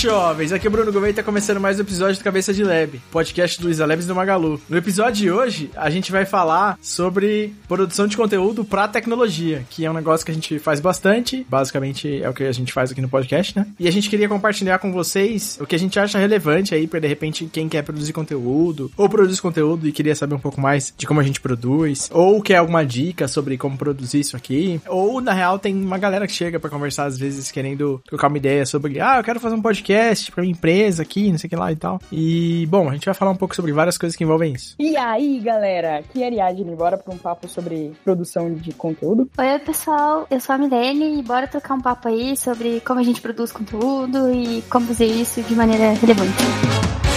jovens! Aqui é Bruno Gouveia e tá começando mais um episódio do Cabeça de Lab, podcast do Isa Labs do Magalu. No episódio de hoje, a gente vai falar sobre produção de conteúdo pra tecnologia, que é um negócio que a gente faz bastante, basicamente é o que a gente faz aqui no podcast, né? E a gente queria compartilhar com vocês o que a gente acha relevante aí pra, de repente, quem quer produzir conteúdo, ou produz conteúdo e queria saber um pouco mais de como a gente produz, ou quer alguma dica sobre como produzir isso aqui, ou, na real, tem uma galera que chega pra conversar, às vezes, querendo trocar uma ideia sobre, ah, eu quero fazer um podcast pra minha empresa aqui, não sei o que lá e tal. E, bom, a gente vai falar um pouco sobre várias coisas que envolvem isso. E aí, galera? Aqui é a Ariadne, bora pra um papo sobre produção de conteúdo? Oi, pessoal, eu sou a Milene e bora trocar um papo aí sobre como a gente produz conteúdo e como fazer isso de maneira relevante.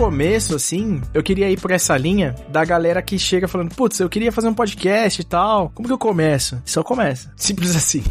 Começo, assim, eu queria ir por essa linha da galera que chega falando, putz, eu queria fazer um podcast e tal. Como que eu começo? Só começa. Simples assim.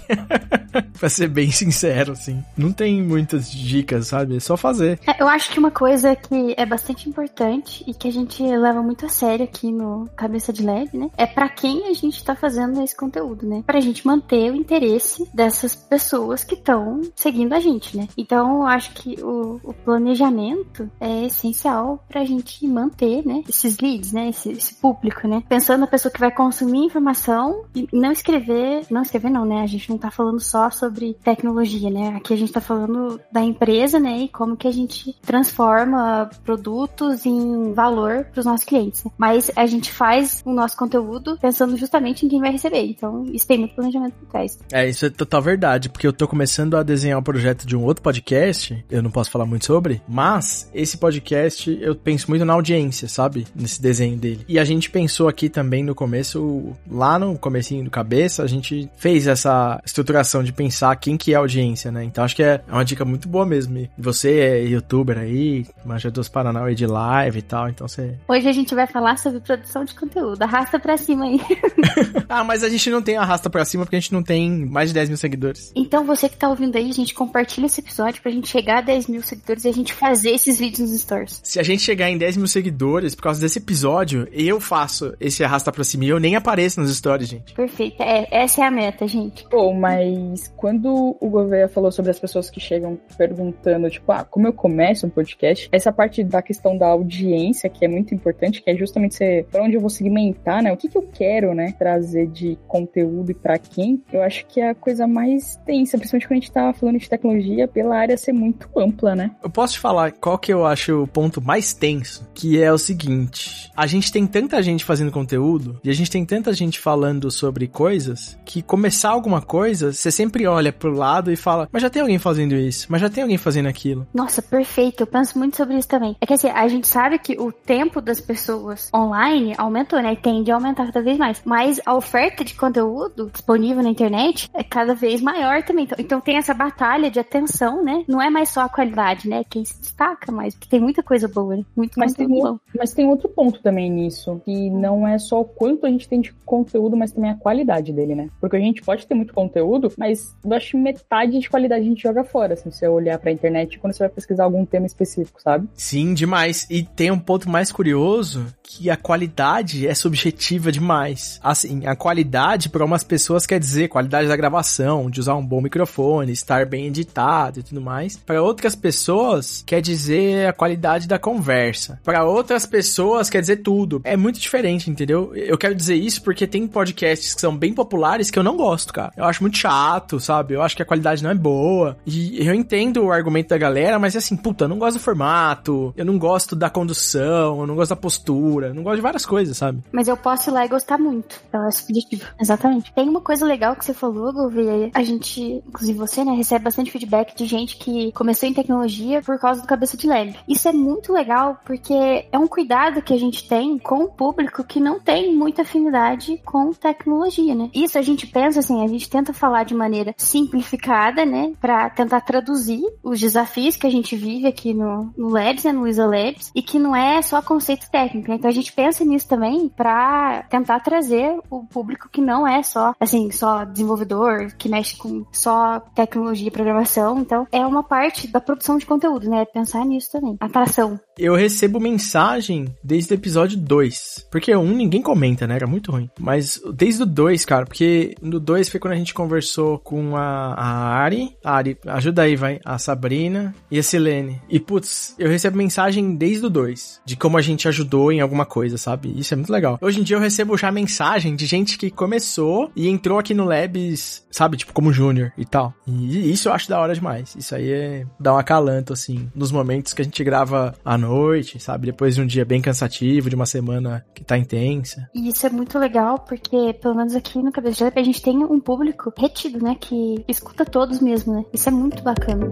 pra ser bem sincero, assim. Não tem muitas dicas, sabe? É só fazer. É, eu acho que uma coisa que é bastante importante e que a gente leva muito a sério aqui no Cabeça de Leve, né? É para quem a gente tá fazendo esse conteúdo, né? Pra gente manter o interesse dessas pessoas que estão seguindo a gente, né? Então, eu acho que o, o planejamento é essencial essencial pra gente manter, né, esses leads, né, esse, esse, público, né? Pensando na pessoa que vai consumir informação e não escrever, não escrever não, né? A gente não tá falando só sobre tecnologia, né? Aqui a gente tá falando da empresa, né, e como que a gente transforma produtos em valor para os nossos clientes. Né? Mas a gente faz o nosso conteúdo pensando justamente em quem vai receber. Então, isso tem muito planejamento por trás. É, isso é total verdade, porque eu tô começando a desenhar um projeto de um outro podcast, eu não posso falar muito sobre, mas esse podcast eu penso muito na audiência, sabe? Nesse desenho dele. E a gente pensou aqui também no começo, lá no comecinho do cabeça, a gente fez essa estruturação de pensar quem que é a audiência, né? Então acho que é uma dica muito boa mesmo. E você é youtuber aí, manja dos Paranauê de live e tal, então você... Hoje a gente vai falar sobre produção de conteúdo. Arrasta pra cima aí. ah, mas a gente não tem arrasta pra cima porque a gente não tem mais de 10 mil seguidores. Então você que tá ouvindo aí, a gente compartilha esse episódio pra gente chegar a 10 mil seguidores e a gente fazer esses vídeos nos stores. Se a gente chegar em 10 mil seguidores, por causa desse episódio, eu faço esse arrasta pra cima e eu nem apareço nas stories, gente. Perfeito. É, essa é a meta, gente. Pô, mas quando o Gouveia falou sobre as pessoas que chegam perguntando, tipo, ah, como eu começo um podcast, essa parte da questão da audiência, que é muito importante, que é justamente ser pra onde eu vou segmentar, né? O que, que eu quero, né, trazer de conteúdo e pra quem, eu acho que é a coisa mais tensa, principalmente quando a gente tá falando de tecnologia, pela área ser muito ampla, né? Eu posso te falar qual que eu acho o ponto ponto mais tenso, que é o seguinte: a gente tem tanta gente fazendo conteúdo e a gente tem tanta gente falando sobre coisas que começar alguma coisa, você sempre olha pro lado e fala, mas já tem alguém fazendo isso, mas já tem alguém fazendo aquilo. Nossa, perfeito. Eu penso muito sobre isso também. É que assim, a gente sabe que o tempo das pessoas online aumentou, né? E tende a aumentar cada vez mais. Mas a oferta de conteúdo disponível na internet é cada vez maior também. Então, então tem essa batalha de atenção, né? Não é mais só a qualidade, né? Quem se destaca mais, porque tem muita coisa coisa boa? Muito mas tem, bom. Mas tem outro ponto também nisso, que não é só o quanto a gente tem de conteúdo, mas também a qualidade dele, né? Porque a gente pode ter muito conteúdo, mas eu acho que metade de qualidade a gente joga fora, assim, se você olhar pra internet quando você vai pesquisar algum tema específico, sabe? Sim, demais. E tem um ponto mais curioso, que a qualidade é subjetiva demais. Assim, a qualidade para umas pessoas quer dizer qualidade da gravação, de usar um bom microfone, estar bem editado e tudo mais. Para outras pessoas quer dizer a qualidade da conversa. Para outras pessoas quer dizer tudo. É muito diferente, entendeu? Eu quero dizer isso porque tem podcasts que são bem populares que eu não gosto, cara. Eu acho muito chato, sabe? Eu acho que a qualidade não é boa. E eu entendo o argumento da galera, mas é assim, puta, eu não gosto do formato, eu não gosto da condução, eu não gosto da postura, eu não gosto de várias coisas, sabe? Mas eu posso ir lá e gostar muito. Então é subjetivo. Exatamente. Tem uma coisa legal que você falou, Gouveia. A gente, inclusive você, né, recebe bastante feedback de gente que começou em tecnologia por causa do cabeça de leve. Isso é muito muito legal porque é um cuidado que a gente tem com o público que não tem muita afinidade com tecnologia, né? Isso a gente pensa assim, a gente tenta falar de maneira simplificada, né? Pra tentar traduzir os desafios que a gente vive aqui no, no Labs, né? No Isa Labs, e que não é só conceito técnico, né? Então a gente pensa nisso também pra tentar trazer o público que não é só, assim, só desenvolvedor, que mexe com só tecnologia e programação. Então é uma parte da produção de conteúdo, né? Pensar nisso também. Atração Eu recebo mensagem desde o episódio 2. Porque 1 ninguém comenta, né? Era muito ruim. Mas desde o 2, cara, porque no 2 foi quando a gente conversou com a, a Ari. A Ari, ajuda aí, vai. A Sabrina e a Silene. E, putz, eu recebo mensagem desde o 2. De como a gente ajudou em alguma coisa, sabe? Isso é muito legal. Hoje em dia eu recebo já mensagem de gente que começou e entrou aqui no Labs, sabe? Tipo, como júnior e tal. E isso eu acho da hora demais. Isso aí é dá um acalanto, assim, nos momentos que a gente grava à noite, sabe? Depois de um dia bem cansativo, de uma semana que tá intensa. E isso é muito legal, porque, pelo menos aqui no Cabeça de Lab, a gente tem um público retido, né? Que escuta todos mesmo, né? Isso é muito bacana.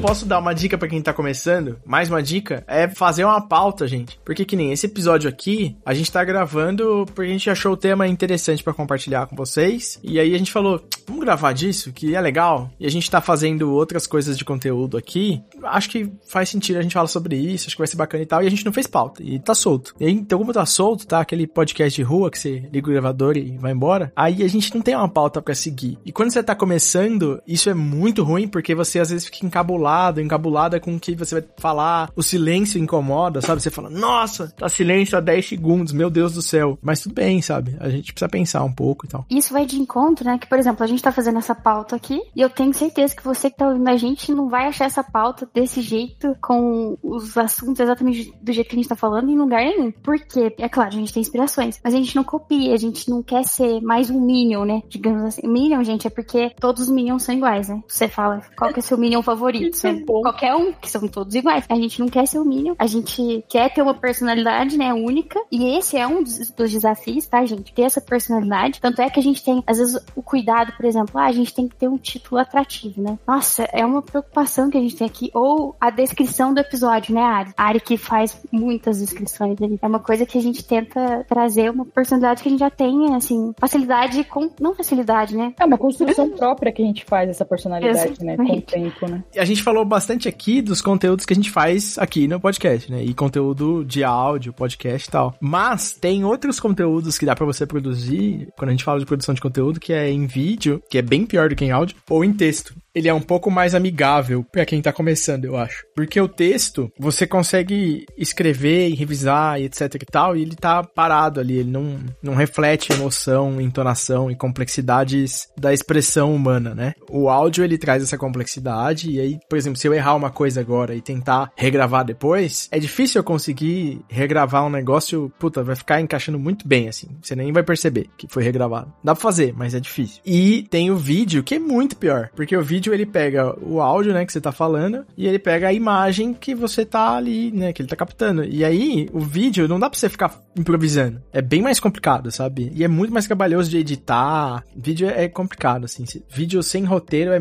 Posso dar uma dica para quem tá começando? Mais uma dica é fazer uma pauta, gente. Porque que nem esse episódio aqui, a gente tá gravando porque a gente achou o tema interessante para compartilhar com vocês. E aí a gente falou, vamos gravar disso, que é legal. E a gente tá fazendo outras coisas de conteúdo aqui. Acho que faz sentido a gente falar sobre isso, acho que vai ser bacana e tal. E a gente não fez pauta. E tá solto. E aí, então, como tá solto, tá? Aquele podcast de rua que você liga o gravador e vai embora. Aí a gente não tem uma pauta para seguir. E quando você tá começando, isso é muito ruim porque você às vezes fica encabulado encabulado, encabulada com o que você vai falar, o silêncio incomoda, sabe? Você fala, nossa, tá silêncio há 10 segundos, meu Deus do céu. Mas tudo bem, sabe? A gente precisa pensar um pouco e tal. Isso vai de encontro, né? Que, por exemplo, a gente tá fazendo essa pauta aqui e eu tenho certeza que você que tá ouvindo a gente não vai achar essa pauta desse jeito, com os assuntos exatamente do jeito que a gente tá falando, em lugar nenhum. Porque, é claro, a gente tem inspirações, mas a gente não copia, a gente não quer ser mais um Minion, né? Digamos assim. Minion, gente, é porque todos os Minions são iguais, né? Você fala, qual que é seu Minion favorito? Você, qualquer um, que são todos iguais. A gente não quer ser o Minion, a gente quer ter uma personalidade, né, única, e esse é um dos, dos desafios, tá, gente? Ter essa personalidade. Tanto é que a gente tem, às vezes, o cuidado, por exemplo, ah, a gente tem que ter um título atrativo, né? Nossa, é uma preocupação que a gente tem aqui. Ou a descrição do episódio, né, Ari? A Ari que faz muitas descrições ali. É uma coisa que a gente tenta trazer uma personalidade que a gente já tem, assim, facilidade com. Não facilidade, né? É uma construção própria que a gente faz essa personalidade, Exatamente. né? Com o tempo, né? A gente falou bastante aqui dos conteúdos que a gente faz aqui no podcast, né? E conteúdo de áudio, podcast e tal. Mas tem outros conteúdos que dá para você produzir, quando a gente fala de produção de conteúdo, que é em vídeo, que é bem pior do que em áudio, ou em texto ele é um pouco mais amigável para quem tá começando, eu acho. Porque o texto, você consegue escrever e revisar e etc e tal, e ele tá parado ali, ele não, não reflete emoção, entonação e complexidades da expressão humana, né? O áudio, ele traz essa complexidade, e aí, por exemplo, se eu errar uma coisa agora e tentar regravar depois, é difícil eu conseguir regravar um negócio, puta, vai ficar encaixando muito bem, assim. Você nem vai perceber que foi regravado. Dá pra fazer, mas é difícil. E tem o vídeo, que é muito pior, porque o vídeo vídeo ele pega o áudio, né, que você tá falando, e ele pega a imagem que você tá ali, né, que ele tá captando. E aí, o vídeo não dá pra você ficar improvisando. É bem mais complicado, sabe? E é muito mais trabalhoso de editar. Vídeo é complicado, assim. Vídeo sem roteiro é,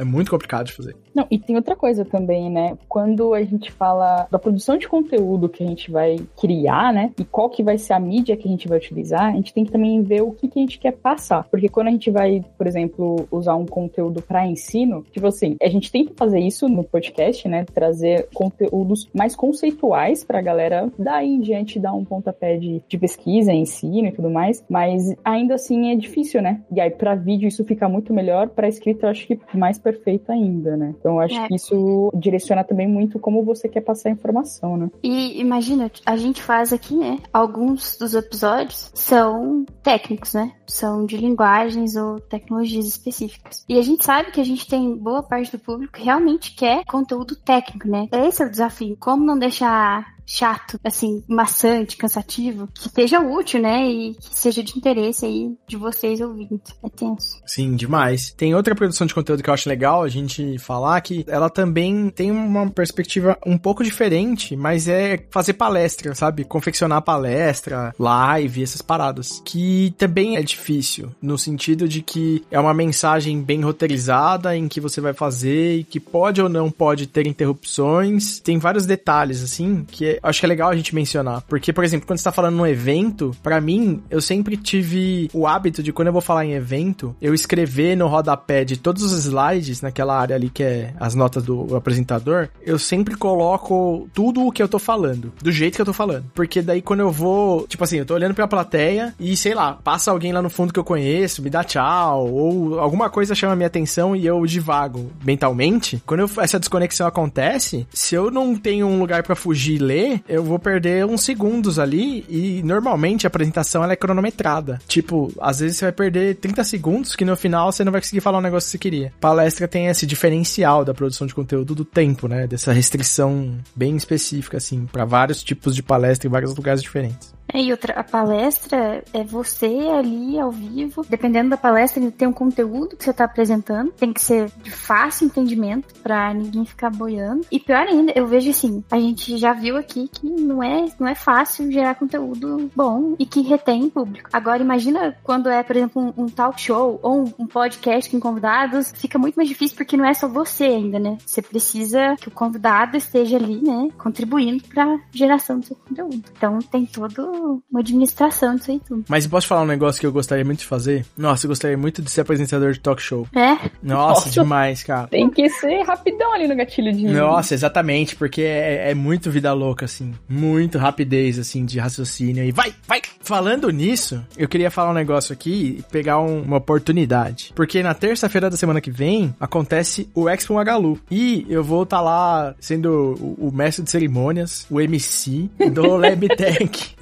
é muito complicado de fazer. Não, e tem outra coisa também, né? Quando a gente fala da produção de conteúdo que a gente vai criar, né? E qual que vai ser a mídia que a gente vai utilizar, a gente tem que também ver o que, que a gente quer passar. Porque quando a gente vai, por exemplo, usar um conteúdo para ensino, tipo assim, a gente que fazer isso no podcast, né? Trazer conteúdos mais conceituais pra galera daí em diante dar um pontapé de, de pesquisa, ensino e tudo mais. Mas ainda assim é difícil, né? E aí, para vídeo, isso fica muito melhor, para escrita, eu acho que mais perfeito ainda, né? Então eu acho é. que isso direciona também muito como você quer passar a informação, né? E imagina, a gente faz aqui, né? Alguns dos episódios são técnicos, né? São de linguagens ou tecnologias específicas. E a gente sabe que a gente tem boa parte do público que realmente quer conteúdo técnico, né? Esse é o desafio. Como não deixar chato, assim, maçante, cansativo, que seja útil, né? E que seja de interesse aí de vocês ouvindo. É tenso. Sim, demais. Tem outra produção de conteúdo que eu acho legal a gente falar que ela também tem uma perspectiva um pouco diferente, mas é fazer palestra, sabe? Confeccionar palestra, live, essas paradas. Que também é difícil, no sentido de que é uma mensagem bem roteirizada em que você vai fazer e que pode ou não pode ter interrupções. Tem vários detalhes, assim, que acho que é legal a gente mencionar. Porque, por exemplo, quando você tá falando num evento, para mim, eu sempre tive o hábito de quando eu vou falar em evento, eu escrever no rodapé de todos os slides, naquela área ali que é as notas do apresentador, eu sempre coloco tudo o que eu tô falando, do jeito que eu tô falando. Porque daí quando eu vou, tipo assim, eu tô olhando pra plateia e sei lá, passa alguém lá no fundo que eu conheço, me dá tchau, ou alguma coisa chama minha atenção e eu divago mentalmente. Quando eu, essa desconexão acontece, se eu não tenho um lugar para fugir e ler, eu vou perder uns segundos ali e normalmente a apresentação ela é cronometrada. Tipo, às vezes você vai perder 30 segundos que no final você não vai conseguir falar um negócio que você queria. Palestra tem esse diferencial da produção de conteúdo do tempo, né? Dessa restrição bem específica, assim, para vários tipos de palestra em vários lugares diferentes. É, e outra, a palestra é você ali ao vivo. Dependendo da palestra, ele tem um conteúdo que você está apresentando. Tem que ser de fácil entendimento para ninguém ficar boiando. E pior ainda, eu vejo assim, a gente já viu aqui que não é, não é fácil gerar conteúdo bom e que retém público. Agora, imagina quando é, por exemplo, um, um talk show ou um, um podcast com convidados, fica muito mais difícil porque não é só você ainda, né? Você precisa que o convidado esteja ali, né, contribuindo para geração do seu conteúdo. Então tem todo uma administração disso aí tudo. Mas posso falar um negócio que eu gostaria muito de fazer? Nossa, eu gostaria muito de ser apresentador de talk show. É? Nossa, Nossa. demais, cara. Tem que ser rapidão ali no gatilho de. Nossa, exatamente, porque é, é muito vida louca, assim. Muito rapidez, assim, de raciocínio. E vai, vai! Falando nisso, eu queria falar um negócio aqui e pegar um, uma oportunidade. Porque na terça-feira da semana que vem acontece o Expo Magalu. E eu vou estar tá lá sendo o, o mestre de cerimônias, o MC do LabTech.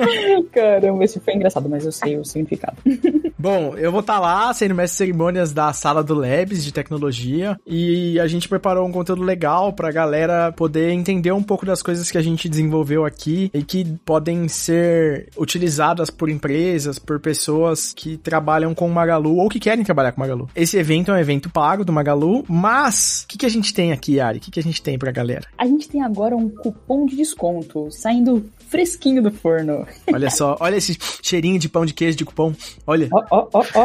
Caramba, esse foi engraçado, mas eu sei o significado. Bom, eu vou estar tá lá sendo mestre de cerimônias da sala do Labs de tecnologia e a gente preparou um conteúdo legal pra galera poder entender um pouco das coisas que a gente desenvolveu aqui e que podem ser utilizadas por empresas, por pessoas que trabalham com o Magalu ou que querem trabalhar com o Magalu. Esse evento é um evento pago do Magalu, mas o que, que a gente tem aqui, Ari? O que, que a gente tem pra galera? A gente tem agora um cupom de desconto saindo fresquinho do forno. Olha só, olha esse cheirinho de pão de queijo de cupom. Olha. Ó, ó, ó, ó.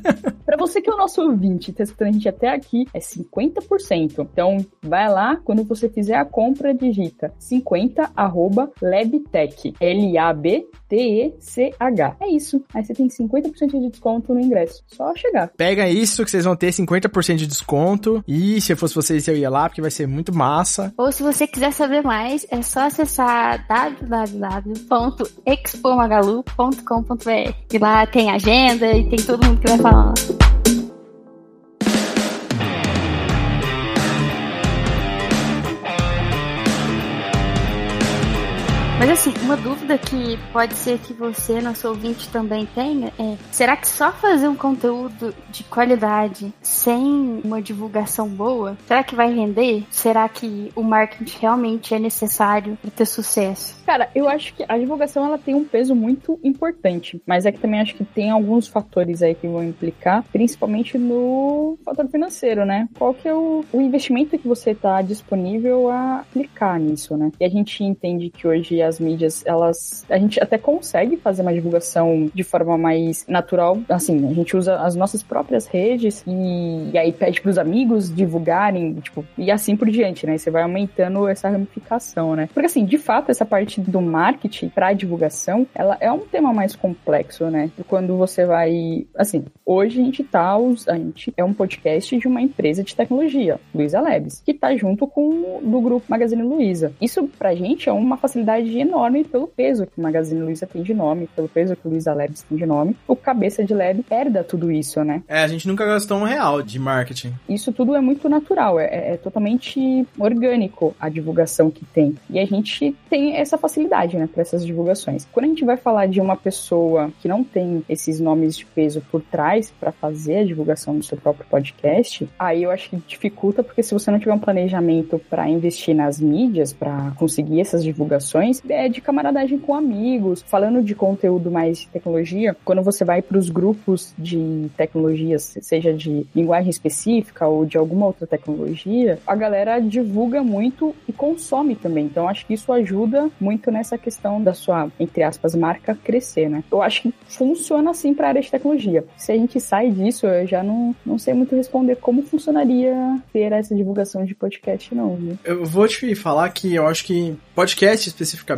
pra você que é o nosso ouvinte, tá escutando a gente até aqui, é 50%. Então, vai lá, quando você fizer a compra, digita 50 arroba labtech. L-A-B-T-E-C-H. É isso. Aí você tem 50% de desconto no ingresso. Só chegar. Pega isso que vocês vão ter 50% de desconto. E se eu fosse vocês, eu ia lá, porque vai ser muito massa. Ou se você quiser saber mais, é só acessar www.expomagalu.com.br. E lá tem agenda e tem todo mundo que vai falar. Mas assim, uma dúvida que pode ser que você, nosso ouvinte, também tenha é: será que só fazer um conteúdo de qualidade sem uma divulgação boa, será que vai render? Será que o marketing realmente é necessário para ter sucesso? Cara, eu acho que a divulgação ela tem um peso muito importante, mas é que também acho que tem alguns fatores aí que vão implicar, principalmente no fator financeiro, né? Qual que é o, o investimento que você está disponível a aplicar nisso, né? E a gente entende que hoje as mídias, elas. A gente até consegue fazer uma divulgação de forma mais natural. Assim, a gente usa as nossas próprias redes e, e aí pede pros amigos divulgarem, tipo, e assim por diante, né? Você vai aumentando essa ramificação, né? Porque assim, de fato, essa parte do marketing para divulgação, ela é um tema mais complexo, né? Quando você vai, assim, hoje a gente tá, a gente é um podcast de uma empresa de tecnologia, Luiza Labs, que tá junto com do grupo Magazine Luiza. Isso pra gente é uma facilidade enorme pelo peso que o Magazine Luiza tem de nome, pelo peso que o Luiza Labs tem de nome. O cabeça de lab herda tudo isso, né? É, a gente nunca gastou um real de marketing. Isso tudo é muito natural, é, é, é totalmente orgânico a divulgação que tem. E a gente tem essa facilidade, né, para essas divulgações. Quando a gente vai falar de uma pessoa que não tem esses nomes de peso por trás para fazer a divulgação do seu próprio podcast, aí eu acho que dificulta, porque se você não tiver um planejamento para investir nas mídias, para conseguir essas divulgações, é de camaradagem com amigos. Falando de conteúdo mais de tecnologia, quando você vai para os grupos de tecnologias, seja de linguagem específica ou de alguma outra tecnologia, a galera divulga muito e consome também. Então acho que isso ajuda muito nessa questão da sua, entre aspas, marca crescer, né? Eu acho que funciona assim para a área de tecnologia. Se a gente sai disso, eu já não, não sei muito responder como funcionaria ter essa divulgação de podcast, não. Viu? Eu vou te falar que eu acho que podcast especificamente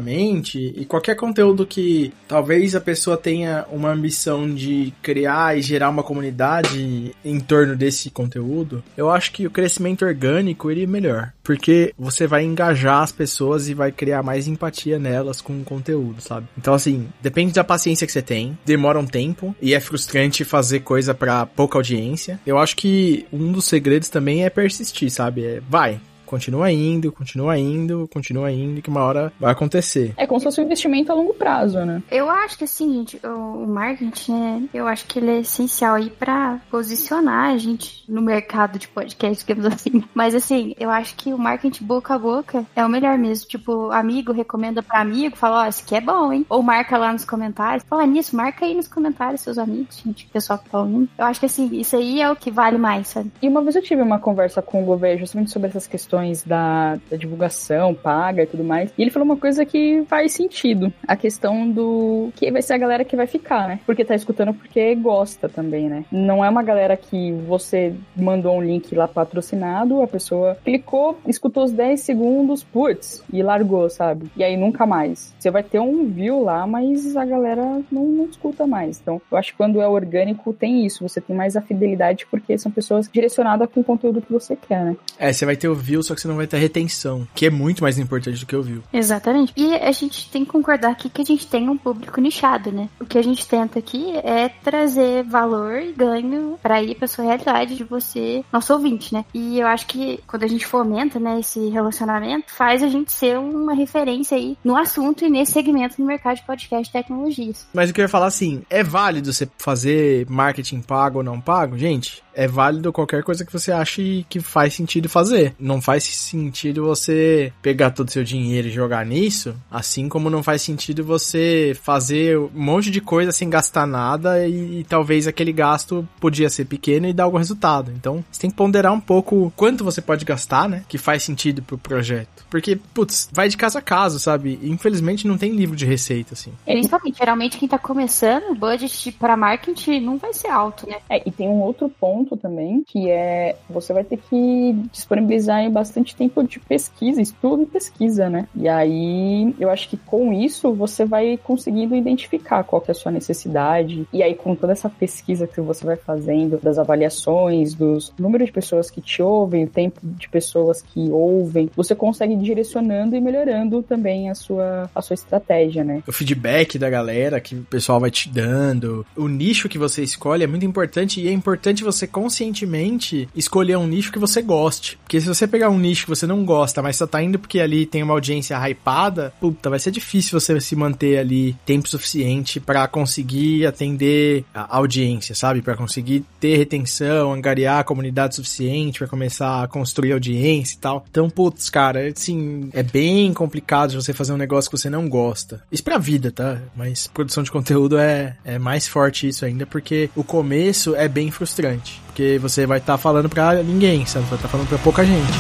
e qualquer conteúdo que talvez a pessoa tenha uma ambição de criar e gerar uma comunidade em torno desse conteúdo, eu acho que o crescimento orgânico iria melhor. Porque você vai engajar as pessoas e vai criar mais empatia nelas com o conteúdo, sabe? Então, assim, depende da paciência que você tem, demora um tempo e é frustrante fazer coisa para pouca audiência. Eu acho que um dos segredos também é persistir, sabe? É, vai, continua indo, continua indo, continua indo, que uma hora vai acontecer. É como se fosse um investimento a longo prazo, né? Eu acho que assim, gente, o marketing, né, eu acho que ele é essencial aí para posicionar a gente no mercado de podcast, digamos assim. Mas assim, eu acho que o marketing boca a boca é o melhor mesmo. Tipo, amigo recomenda para amigo, fala, ó, oh, esse aqui é bom, hein? Ou marca lá nos comentários. Fala nisso, marca aí nos comentários seus amigos, gente, pessoal que tá ouvindo. Eu acho que assim, isso aí é o que vale mais, sabe? E uma vez eu tive uma conversa com o governo justamente sobre essas questões questões da, da divulgação paga e tudo mais. E ele falou uma coisa que faz sentido. A questão do que vai ser a galera que vai ficar, né? Porque tá escutando porque gosta também, né? Não é uma galera que você mandou um link lá patrocinado, a pessoa clicou, escutou os 10 segundos, putz, e largou, sabe? E aí nunca mais. Você vai ter um view lá, mas a galera não, não escuta mais. Então, eu acho que quando é orgânico tem isso, você tem mais a fidelidade porque são pessoas direcionadas com o conteúdo que você quer, né? É, você vai ter o view só que você não vai ter retenção, que é muito mais importante do que o view. Exatamente. E a gente tem que concordar aqui que a gente tem um público nichado, né? O que a gente tenta aqui é trazer valor e ganho para ir pra sua realidade de você, nosso ouvinte, né? E eu acho que quando a gente fomenta, né, esse relacionamento, faz a gente ser uma referência aí no assunto e nesse segmento no mercado de podcast e tecnologias. Mas o que eu ia falar assim, é válido você fazer marketing pago ou não pago? Gente, é válido qualquer coisa que você ache que faz sentido fazer. Não faz sentido você pegar todo o seu dinheiro e jogar nisso, assim como não faz sentido você fazer um monte de coisa sem gastar nada e, e talvez aquele gasto podia ser pequeno e dar algum resultado. Então, você tem que ponderar um pouco quanto você pode gastar, né, que faz sentido pro projeto. Porque, putz, vai de caso a caso, sabe? infelizmente não tem livro de receita, assim. Principalmente, geralmente quem tá começando, o budget para marketing não vai ser alto, né? É, e tem um outro ponto ponto também, que é você vai ter que disponibilizar bastante tempo de pesquisa, estudo e pesquisa, né? E aí eu acho que com isso você vai conseguindo identificar qual que é a sua necessidade. E aí com toda essa pesquisa que você vai fazendo, das avaliações, dos números de pessoas que te ouvem, o tempo de pessoas que ouvem, você consegue ir direcionando e melhorando também a sua, a sua estratégia, né? O feedback da galera que o pessoal vai te dando, o nicho que você escolhe é muito importante e é importante você conscientemente escolher um nicho que você goste. Porque se você pegar um nicho que você não gosta, mas só tá indo porque ali tem uma audiência hypada, puta, vai ser difícil você se manter ali tempo suficiente para conseguir atender a audiência, sabe? Para conseguir ter retenção, angariar a comunidade suficiente para começar a construir audiência e tal. Então, putz, cara, assim, é bem complicado você fazer um negócio que você não gosta. Isso pra vida, tá? Mas produção de conteúdo é, é mais forte isso ainda, porque o começo é bem frustrante. Porque você vai estar tá falando pra ninguém, sabe? Vai estar tá falando pra pouca gente.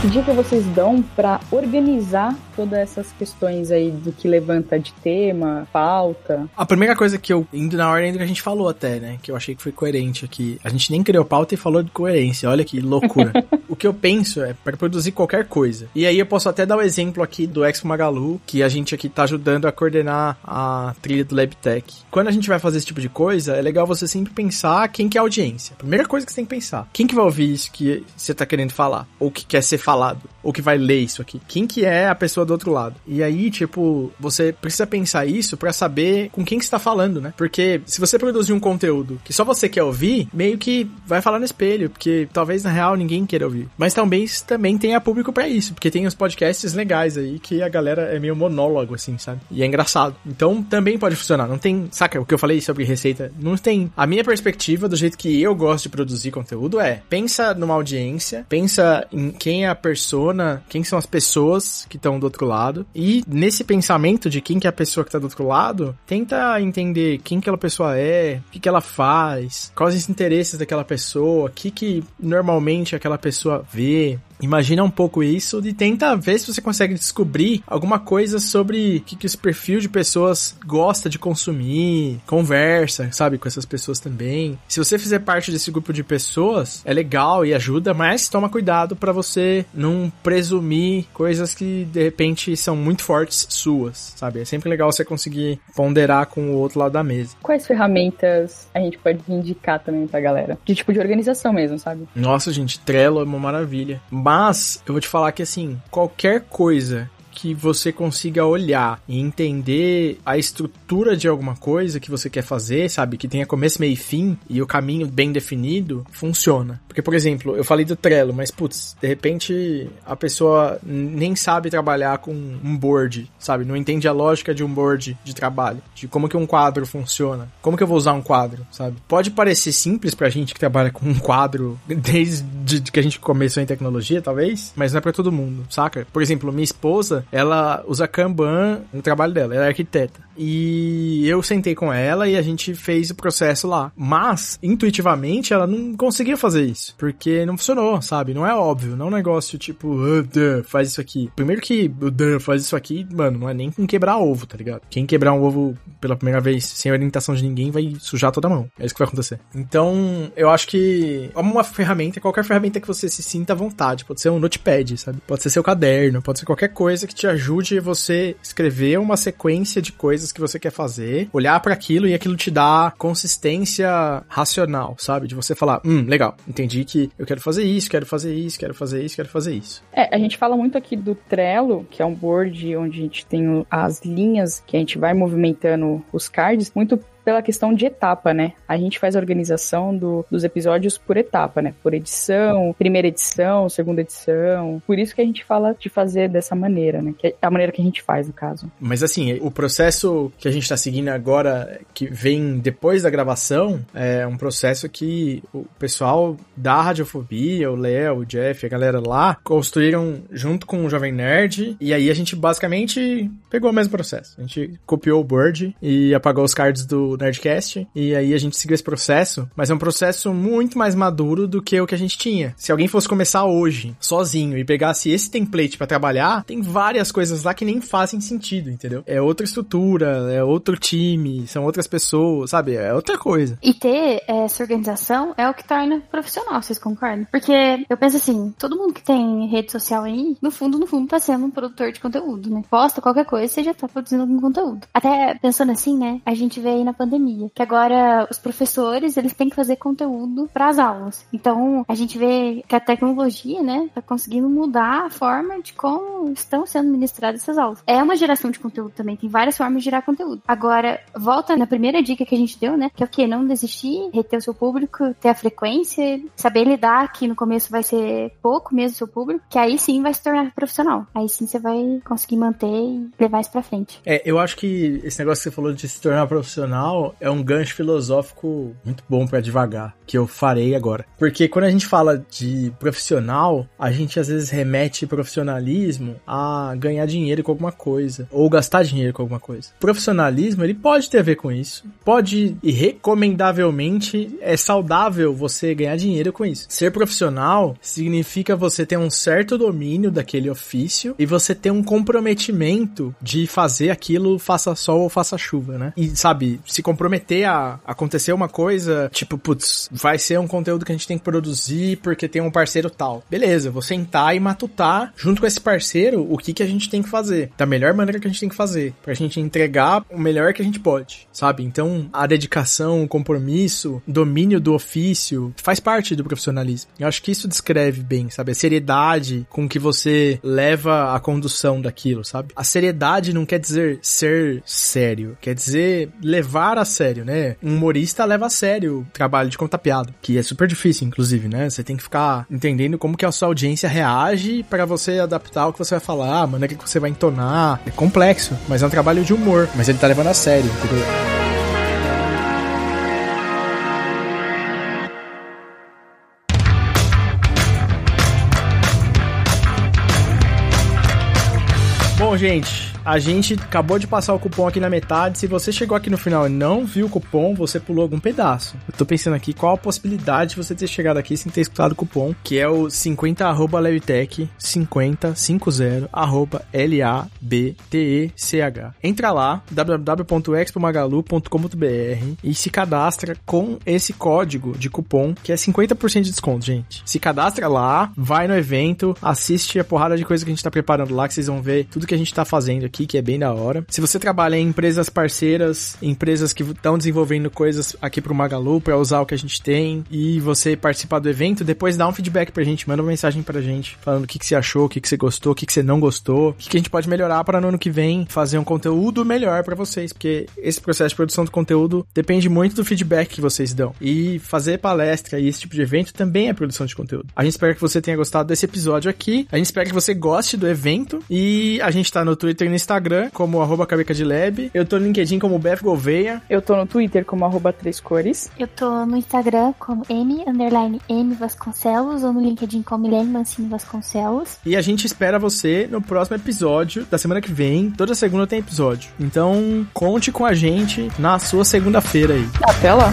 Que dica vocês dão para organizar todas essas questões aí do que levanta de tema, pauta? A primeira coisa que eu, indo na ordem do que a gente falou até, né, que eu achei que foi coerente aqui. A gente nem criou pauta e falou de coerência, olha que loucura. o que eu penso é para produzir qualquer coisa. E aí eu posso até dar o um exemplo aqui do Expo Magalu, que a gente aqui tá ajudando a coordenar a trilha do LabTech. Quando a gente vai fazer esse tipo de coisa, é legal você sempre pensar quem que é a audiência. Primeira coisa que você tem que pensar. Quem que vai ouvir isso que você tá querendo falar? Ou que quer ser falado falado, ou que vai ler isso aqui. Quem que é a pessoa do outro lado? E aí, tipo, você precisa pensar isso para saber com quem que está falando, né? Porque se você produzir um conteúdo que só você quer ouvir, meio que vai falar no espelho, porque talvez na real ninguém queira ouvir. Mas também também tenha público para isso, porque tem os podcasts legais aí que a galera é meio monólogo assim, sabe? E é engraçado. Então também pode funcionar. Não tem, saca, o que eu falei sobre receita, não tem. A minha perspectiva do jeito que eu gosto de produzir conteúdo é: pensa numa audiência, pensa em quem é a persona, quem são as pessoas que estão do outro lado. E nesse pensamento de quem que é a pessoa que tá do outro lado, tenta entender quem aquela pessoa é, o que, que ela faz, quais os interesses daquela pessoa, o que, que normalmente aquela pessoa vê, Imagina um pouco isso e tenta ver se você consegue descobrir alguma coisa sobre o que, que esse perfil de pessoas gosta de consumir, conversa, sabe, com essas pessoas também. Se você fizer parte desse grupo de pessoas, é legal e ajuda, mas toma cuidado para você não presumir coisas que de repente são muito fortes suas, sabe? É sempre legal você conseguir ponderar com o outro lado da mesa. Quais ferramentas a gente pode indicar também pra galera? De tipo de organização mesmo, sabe? Nossa, gente, Trello é uma maravilha. Mas eu vou te falar que assim, qualquer coisa que você consiga olhar e entender a estrutura de alguma coisa que você quer fazer, sabe? Que tenha começo, meio e fim e o caminho bem definido, funciona. Porque, por exemplo, eu falei do Trello, mas putz, de repente a pessoa nem sabe trabalhar com um board, sabe? Não entende a lógica de um board de trabalho, de como que um quadro funciona, como que eu vou usar um quadro, sabe? Pode parecer simples pra gente que trabalha com um quadro desde que a gente começou em tecnologia, talvez, mas não é para todo mundo, saca? Por exemplo, minha esposa, ela usa Kanban no trabalho dela, ela é arquiteta. E eu sentei com ela e a gente fez o processo lá. Mas, intuitivamente, ela não conseguia fazer isso. Porque não funcionou, sabe? Não é óbvio. Não é um negócio tipo, duh, faz isso aqui. Primeiro que duh, faz isso aqui, mano, não é nem com quebrar ovo, tá ligado? Quem quebrar um ovo pela primeira vez sem orientação de ninguém vai sujar toda a mão. É isso que vai acontecer. Então, eu acho que uma ferramenta, qualquer ferramenta que você se sinta à vontade. Pode ser um notepad, sabe? Pode ser seu caderno, pode ser qualquer coisa que te ajude você escrever uma sequência de coisas que você quer fazer, olhar para aquilo e aquilo te dá consistência racional, sabe? De você falar, hum, legal, entendi que eu quero fazer isso, quero fazer isso, quero fazer isso, quero fazer isso. É, a gente fala muito aqui do Trello, que é um board onde a gente tem as linhas que a gente vai movimentando os cards, muito pela questão de etapa, né? A gente faz a organização do, dos episódios por etapa, né? Por edição, primeira edição, segunda edição. Por isso que a gente fala de fazer dessa maneira, né? Que é a maneira que a gente faz, no caso. Mas assim, o processo que a gente tá seguindo agora, que vem depois da gravação, é um processo que o pessoal da Radiofobia, o Léo, o Jeff, a galera lá, construíram junto com o Jovem Nerd. E aí a gente basicamente pegou o mesmo processo. A gente copiou o Bird e apagou os cards do Nerdcast. E aí a gente seguiu esse processo, mas é um processo muito mais maduro do que o que a gente tinha. Se alguém fosse começar hoje, sozinho, e pegasse esse template para trabalhar, tem várias coisas lá que nem fazem sentido, entendeu? É outra estrutura, é outro time, são outras pessoas, sabe? É outra coisa. E ter essa organização é o que torna profissional, vocês concordam? Porque eu penso assim, todo mundo que tem rede social aí, no fundo, no fundo, tá sendo um produtor de conteúdo, né? Posta qualquer coisa, você já tá produzindo algum conteúdo. Até pensando assim, né? A gente vê aí na pandemia, que agora os professores, eles têm que fazer conteúdo para as aulas. Então, a gente vê que a tecnologia, né, tá conseguindo mudar a forma de como estão sendo ministradas essas aulas. É uma geração de conteúdo também, tem várias formas de gerar conteúdo. Agora, volta na primeira dica que a gente deu, né, que é o que? Não desistir, reter o seu público, ter a frequência, saber lidar que no começo vai ser pouco mesmo o seu público, que aí sim vai se tornar profissional. Aí sim você vai conseguir manter e levar isso pra frente. É, eu acho que esse negócio que você falou de se tornar profissional é um gancho filosófico muito bom para devagar, que eu farei agora. Porque quando a gente fala de profissional, a gente às vezes remete profissionalismo a ganhar dinheiro com alguma coisa, ou gastar dinheiro com alguma coisa. Profissionalismo, ele pode ter a ver com isso. Pode e recomendavelmente é saudável você ganhar dinheiro com isso. Ser profissional significa você ter um certo domínio daquele ofício e você ter um comprometimento de fazer aquilo faça sol ou faça chuva, né? E sabe, se se comprometer a acontecer uma coisa, tipo, putz, vai ser um conteúdo que a gente tem que produzir porque tem um parceiro tal. Beleza, vou sentar e matutar junto com esse parceiro o que que a gente tem que fazer, da melhor maneira que a gente tem que fazer, pra gente entregar o melhor que a gente pode, sabe? Então, a dedicação, o compromisso, domínio do ofício faz parte do profissionalismo. Eu acho que isso descreve bem, sabe? A seriedade com que você leva a condução daquilo, sabe? A seriedade não quer dizer ser sério, quer dizer levar levar a sério, né? Um humorista leva a sério o trabalho de contar piada, que é super difícil, inclusive, né? Você tem que ficar entendendo como que a sua audiência reage para você adaptar o que você vai falar, a maneira que você vai entonar. É complexo, mas é um trabalho de humor, mas ele tá levando a sério, entendeu? Bom, gente, A gente acabou de passar o cupom aqui na metade. Se você chegou aqui no final e não viu o cupom, você pulou algum pedaço. Eu tô pensando aqui qual a possibilidade de você ter chegado aqui sem ter escutado o cupom, que é o 50 arroba Levtech 50 50 arroba L-A-B-T-E-C-H. Entra lá, www.expomagalu.com.br e se cadastra com esse código de cupom que é 50% de desconto, gente. Se cadastra lá, vai no evento, assiste a porrada de coisa que a gente tá preparando lá, que vocês vão ver tudo que a gente tá fazendo aqui, que é bem da hora. Se você trabalha em empresas parceiras, empresas que estão desenvolvendo coisas aqui pro Magalu para usar o que a gente tem e você participar do evento, depois dá um feedback pra gente, manda uma mensagem pra gente falando o que, que você achou, o que, que você gostou, o que, que você não gostou, o que, que a gente pode melhorar para no ano que vem fazer um conteúdo melhor para vocês, porque esse processo de produção de conteúdo depende muito do feedback que vocês dão. E fazer palestra e esse tipo de evento também é produção de conteúdo. A gente espera que você tenha gostado desse episódio aqui. A gente espera que você goste do evento. E a gente tá no Twitter e no Instagram como arroba de Lab. Eu tô no LinkedIn como Beth Gouveia. Eu tô no Twitter como arroba Três Cores. Eu tô no Instagram como M, underline M Vasconcelos, ou no LinkedIn como Milene Mancini Vasconcelos. E a gente espera você no próximo episódio da semana que vem. Toda segunda tem episódio. Então, conte com a gente na sua segunda-feira aí. Até lá!